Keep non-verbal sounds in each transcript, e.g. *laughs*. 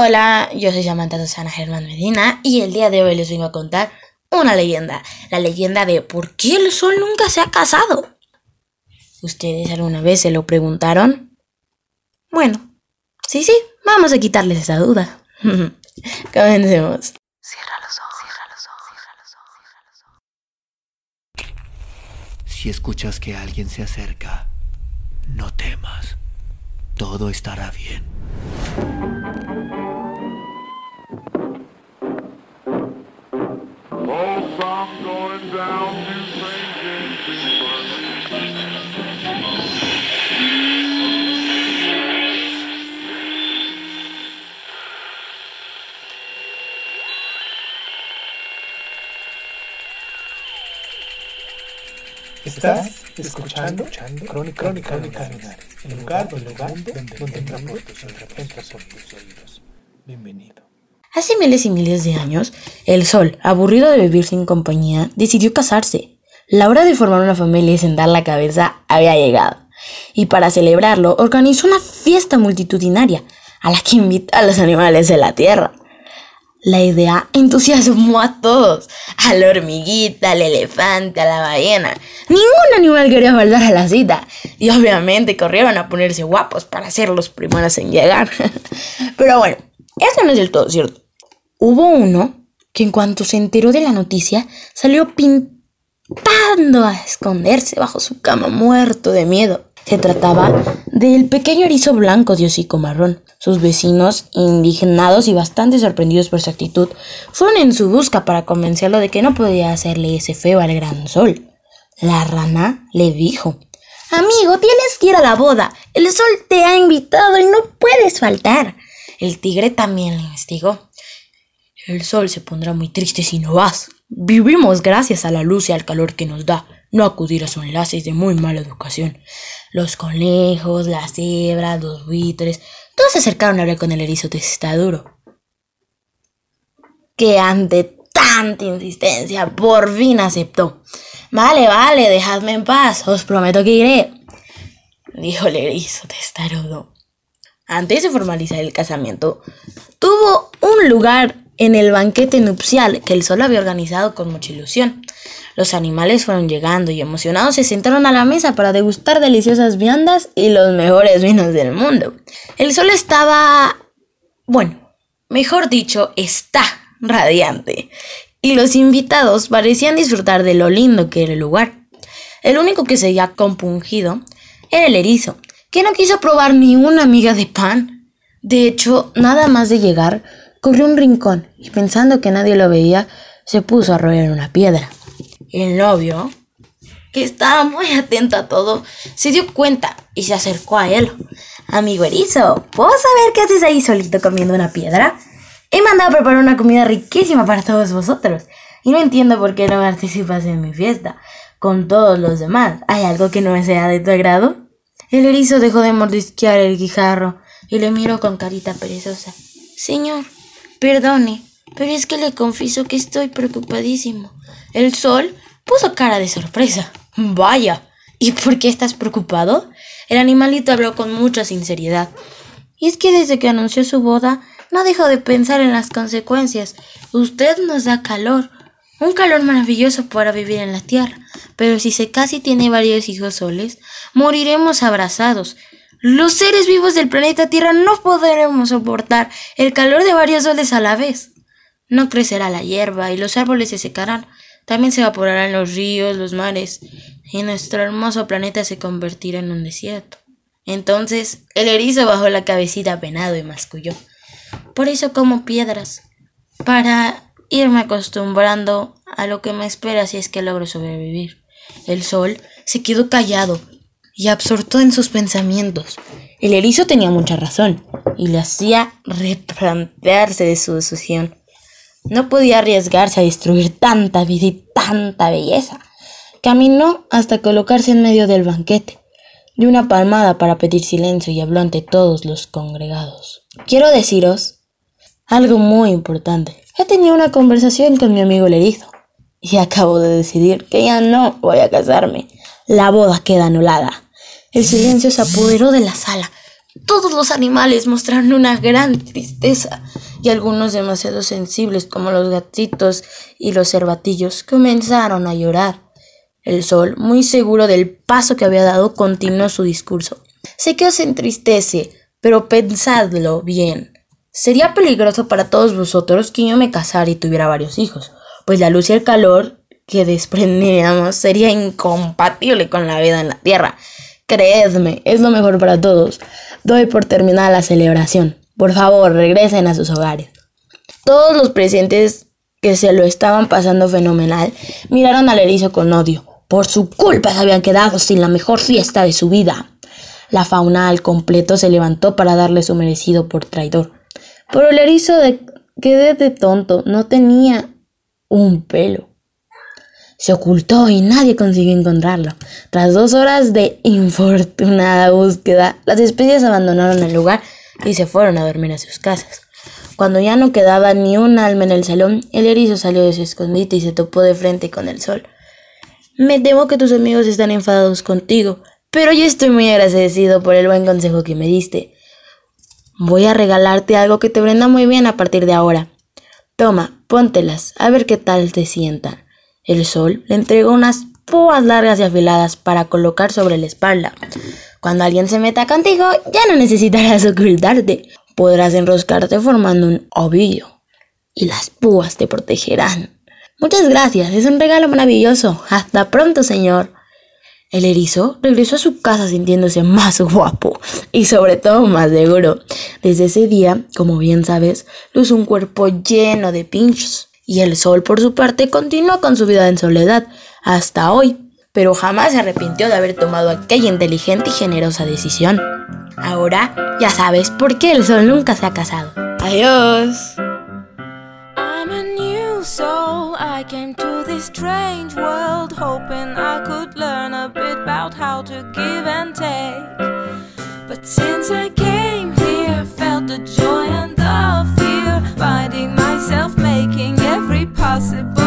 Hola, yo soy Samantha Susana Germán Medina y el día de hoy les vengo a contar una leyenda. La leyenda de por qué el sol nunca se ha casado. ¿Ustedes alguna vez se lo preguntaron? Bueno, sí, sí, vamos a quitarles esa duda. *laughs* Comencemos. Cierra los ojos, cierra los ojos, cierra los ojos, cierra los ojos. Si escuchas que alguien se acerca, no temas. Todo estará bien. Estás escuchando, Crónica, Crónica, Crónica el lugar, el lugar donde, donde entra por tus oídos. Bienvenido. Hace miles y miles de años, el sol, aburrido de vivir sin compañía, decidió casarse. La hora de formar una familia y sentar la cabeza había llegado. Y para celebrarlo, organizó una fiesta multitudinaria a la que invitó a los animales de la tierra. La idea entusiasmó a todos, a la hormiguita, al elefante, a la ballena. Ningún animal quería faltar a la cita y obviamente corrieron a ponerse guapos para ser los primeros en llegar. *laughs* Pero bueno, eso no es del todo cierto. Hubo uno que en cuanto se enteró de la noticia salió pintando a esconderse bajo su cama muerto de miedo. Se trataba del pequeño erizo blanco de hocico marrón. Sus vecinos, indignados y bastante sorprendidos por su actitud, fueron en su busca para convencerlo de que no podía hacerle ese feo al gran sol. La rana le dijo Amigo, tienes que ir a la boda. El sol te ha invitado y no puedes faltar. El tigre también le investigó. El sol se pondrá muy triste si no vas. Vivimos gracias a la luz y al calor que nos da no acudir a su enlaces de muy mala educación. Los conejos, las cebras, los buitres, todos se acercaron a hablar con el erizo testaduro. Que ante tanta insistencia por fin aceptó. Vale, vale, dejadme en paz, os prometo que iré, dijo el erizo testarudo. Antes de formalizar el casamiento, tuvo un lugar en el banquete nupcial que el sol había organizado con mucha ilusión. Los animales fueron llegando y emocionados se sentaron a la mesa para degustar deliciosas viandas y los mejores vinos del mundo. El sol estaba... bueno, mejor dicho, está radiante. Y los invitados parecían disfrutar de lo lindo que era el lugar. El único que seguía compungido era el erizo, que no quiso probar ni una miga de pan. De hecho, nada más de llegar, corrió un rincón y pensando que nadie lo veía, se puso a roer una piedra. El novio, que estaba muy atento a todo, se dio cuenta y se acercó a él. Amigo erizo, ¿puedo saber qué haces ahí solito comiendo una piedra? He mandado preparar una comida riquísima para todos vosotros. Y no entiendo por qué no participas en mi fiesta con todos los demás. ¿Hay algo que no sea de tu agrado? El erizo dejó de mordisquear el guijarro y le miró con carita perezosa. Señor, perdone, pero es que le confieso que estoy preocupadísimo. El sol puso cara de sorpresa. Vaya, ¿y por qué estás preocupado? El animalito habló con mucha sinceridad. Y es que desde que anunció su boda, no dejó de pensar en las consecuencias. Usted nos da calor, un calor maravilloso para vivir en la tierra, pero si se casi tiene varios hijos soles, moriremos abrazados. Los seres vivos del planeta Tierra no podremos soportar el calor de varios soles a la vez. No crecerá la hierba y los árboles se secarán, también se evaporarán los ríos, los mares, y nuestro hermoso planeta se convertirá en un desierto. Entonces el erizo bajó la cabecita penado y masculló. Por eso como piedras, para irme acostumbrando a lo que me espera si es que logro sobrevivir. El sol se quedó callado y absorto en sus pensamientos. El erizo tenía mucha razón y le hacía replantearse de su decisión. No podía arriesgarse a destruir tanta vida tanta belleza. Caminó hasta colocarse en medio del banquete. Dio una palmada para pedir silencio y habló ante todos los congregados. Quiero deciros algo muy importante. He tenido una conversación con mi amigo el erizo y acabo de decidir que ya no voy a casarme. La boda queda anulada. El silencio se apoderó de la sala. Todos los animales mostraron una gran tristeza y algunos demasiado sensibles como los gatitos y los cervatillos comenzaron a llorar. El sol, muy seguro del paso que había dado, continuó su discurso. Sé que os entristece, pero pensadlo bien. Sería peligroso para todos vosotros que yo me casara y tuviera varios hijos, pues la luz y el calor que desprendíamos sería incompatible con la vida en la tierra. Creedme, es lo mejor para todos. Doy por terminada la celebración. Por favor, regresen a sus hogares. Todos los presentes que se lo estaban pasando fenomenal miraron al erizo con odio. Por su culpa se habían quedado sin la mejor fiesta de su vida. La fauna al completo se levantó para darle su merecido por traidor. Pero el erizo de, quedé de tonto, no tenía un pelo. Se ocultó y nadie consiguió encontrarlo. Tras dos horas de infortunada búsqueda, las especies abandonaron el lugar y se fueron a dormir a sus casas. Cuando ya no quedaba ni un alma en el salón, el erizo salió de su escondite y se topó de frente con el sol. Me temo que tus amigos están enfadados contigo, pero yo estoy muy agradecido por el buen consejo que me diste. Voy a regalarte algo que te brenda muy bien a partir de ahora. Toma, póntelas, a ver qué tal te sientan. El sol le entregó unas púas largas y afiladas para colocar sobre la espalda. Cuando alguien se meta contigo, ya no necesitarás ocultarte. Podrás enroscarte formando un ovillo. Y las púas te protegerán. Muchas gracias, es un regalo maravilloso. Hasta pronto, señor. El erizo regresó a su casa sintiéndose más *laughs* guapo y sobre todo más seguro. Desde ese día, como bien sabes, luce un cuerpo lleno de pinchos y el sol por su parte continuó con su vida en soledad hasta hoy, pero jamás se arrepintió de haber tomado aquella inteligente y generosa decisión. Ahora ya sabes por qué el sol nunca se ha casado. Adiós. I'm a new soul. I came to this strange world hoping I could learn a bit about how to give and take. But since I came here, felt the joy and the fear, finding myself making every possible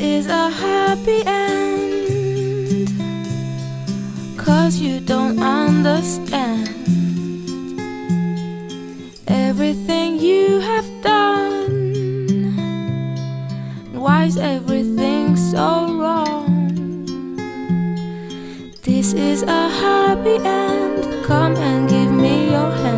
is a happy end. Cause you don't understand everything you have done. Why is everything so wrong? This is a happy end. Come and give me your hand.